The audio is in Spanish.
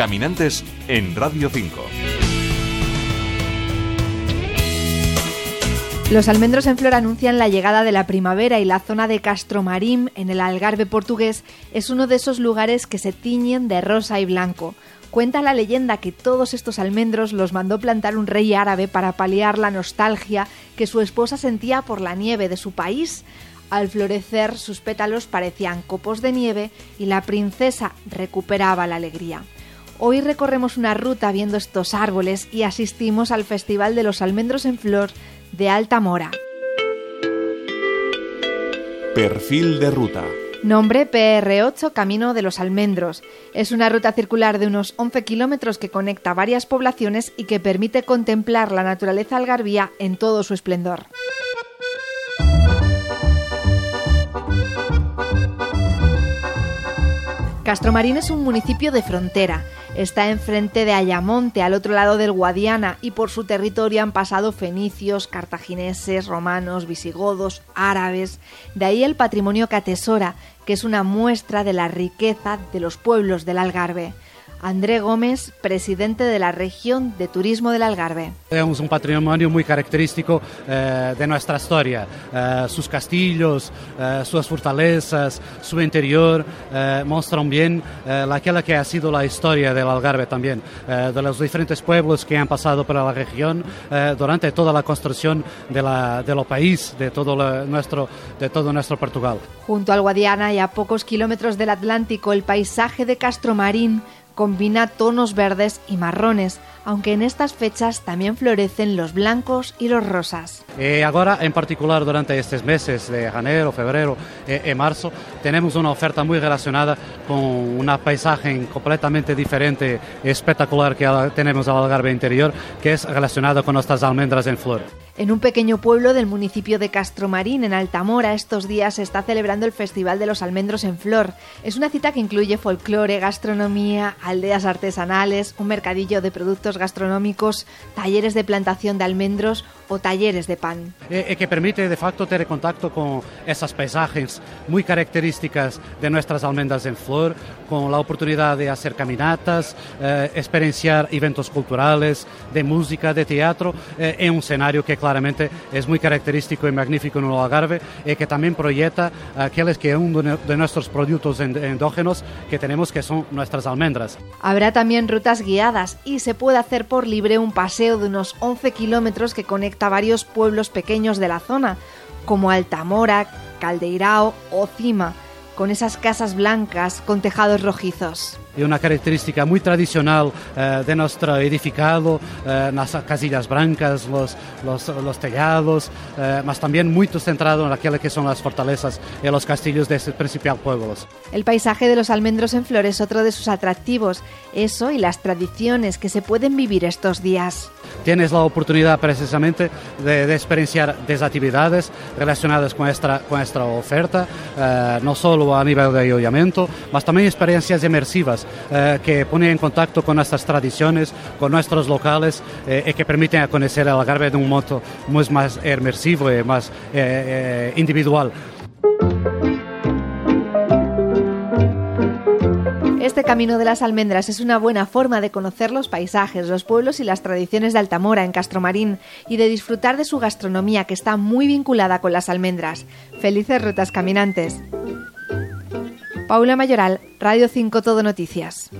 Caminantes en Radio 5. Los almendros en flor anuncian la llegada de la primavera y la zona de Castromarín, en el Algarve portugués, es uno de esos lugares que se tiñen de rosa y blanco. Cuenta la leyenda que todos estos almendros los mandó plantar un rey árabe para paliar la nostalgia que su esposa sentía por la nieve de su país. Al florecer sus pétalos parecían copos de nieve y la princesa recuperaba la alegría. Hoy recorremos una ruta viendo estos árboles y asistimos al Festival de los Almendros en Flor de Alta Mora. Perfil de ruta. Nombre PR8 Camino de los Almendros. Es una ruta circular de unos 11 kilómetros que conecta varias poblaciones y que permite contemplar la naturaleza algarvía en todo su esplendor. Castromarín es un municipio de frontera. Está enfrente de Ayamonte, al otro lado del Guadiana, y por su territorio han pasado fenicios, cartagineses, romanos, visigodos, árabes. De ahí el patrimonio que atesora, que es una muestra de la riqueza de los pueblos del Algarve. André Gómez, presidente de la región de turismo del Algarve. Tenemos un patrimonio muy característico eh, de nuestra historia. Eh, sus castillos, eh, sus fortalezas, su interior eh, muestran bien eh, aquella que ha sido la historia del Algarve también, eh, de los diferentes pueblos que han pasado por la región durante toda la construcción de la, de lo país, de todo, la- nuestro, de todo nuestro Portugal. Junto al Guadiana y a pocos kilómetros del Atlántico, el paisaje de Castromarín combina tonos verdes y marrones, aunque en estas fechas también florecen los blancos y los rosas. E agora, em particular, durante estes meses de janeiro, fevereiro e, e março, temos uma oferta muito relacionada com uma paisagem completamente diferente e espetacular que temos ao Algarve interior, que é relacionada com nossas almendras em flor. En un pequeño pueblo del municipio de Castromarín, en Altamora, estos días se está celebrando el Festival de los Almendros en Flor. Es una cita que incluye folclore, gastronomía, aldeas artesanales, un mercadillo de productos gastronómicos, talleres de plantación de almendros o talleres de pan. E, e que permite, de facto, ter contacto com essas paisagens muito características de nossas almendras em flor, com a oportunidade de fazer caminatas, eh, experienciar eventos culturais, de música, de teatro, eh, em um cenário que claramente é muito característico e magnífico no Algarve e que também projeta aqueles que é um de, produtos en- endógenos que temos que são nossas almendras. Habrá también rutas guiadas y se puede hacer por libre un paseo de unos 11 kilómetros que conecta varios pueblos pequeños de la zona, como Altamora, Caldeirao o Cima, con esas casas blancas con tejados rojizos. É uma característica muito tradicional eh, de nosso edificado, eh, nas casillas brancas, los, los, los tellados, eh, mas também muito centrado naquela que são as fortalezas e os castillos destes principal pueblos. El paisaje de los almendros en flor es otro de sus atractivos, eso y las tradiciones que se pueden vivir estos días. Tienes a oportunidade precisamente de, de experienciar desatividades relacionadas com esta, com esta oferta, eh, não só a nível de alojamento, mas também experiencias eh, que ponen en contacto con nuestras tradiciones, con nuestros locales eh, y que permiten conocer el Algarve de un modo mucho más inmersivo y más eh, eh, individual. Este camino de las almendras es una buena forma de conocer los paisajes, los pueblos y las tradiciones de Altamora en Castromarín y de disfrutar de su gastronomía que está muy vinculada con las almendras. Felices rutas caminantes. Paula Mayoral, Radio 5 Todo Noticias.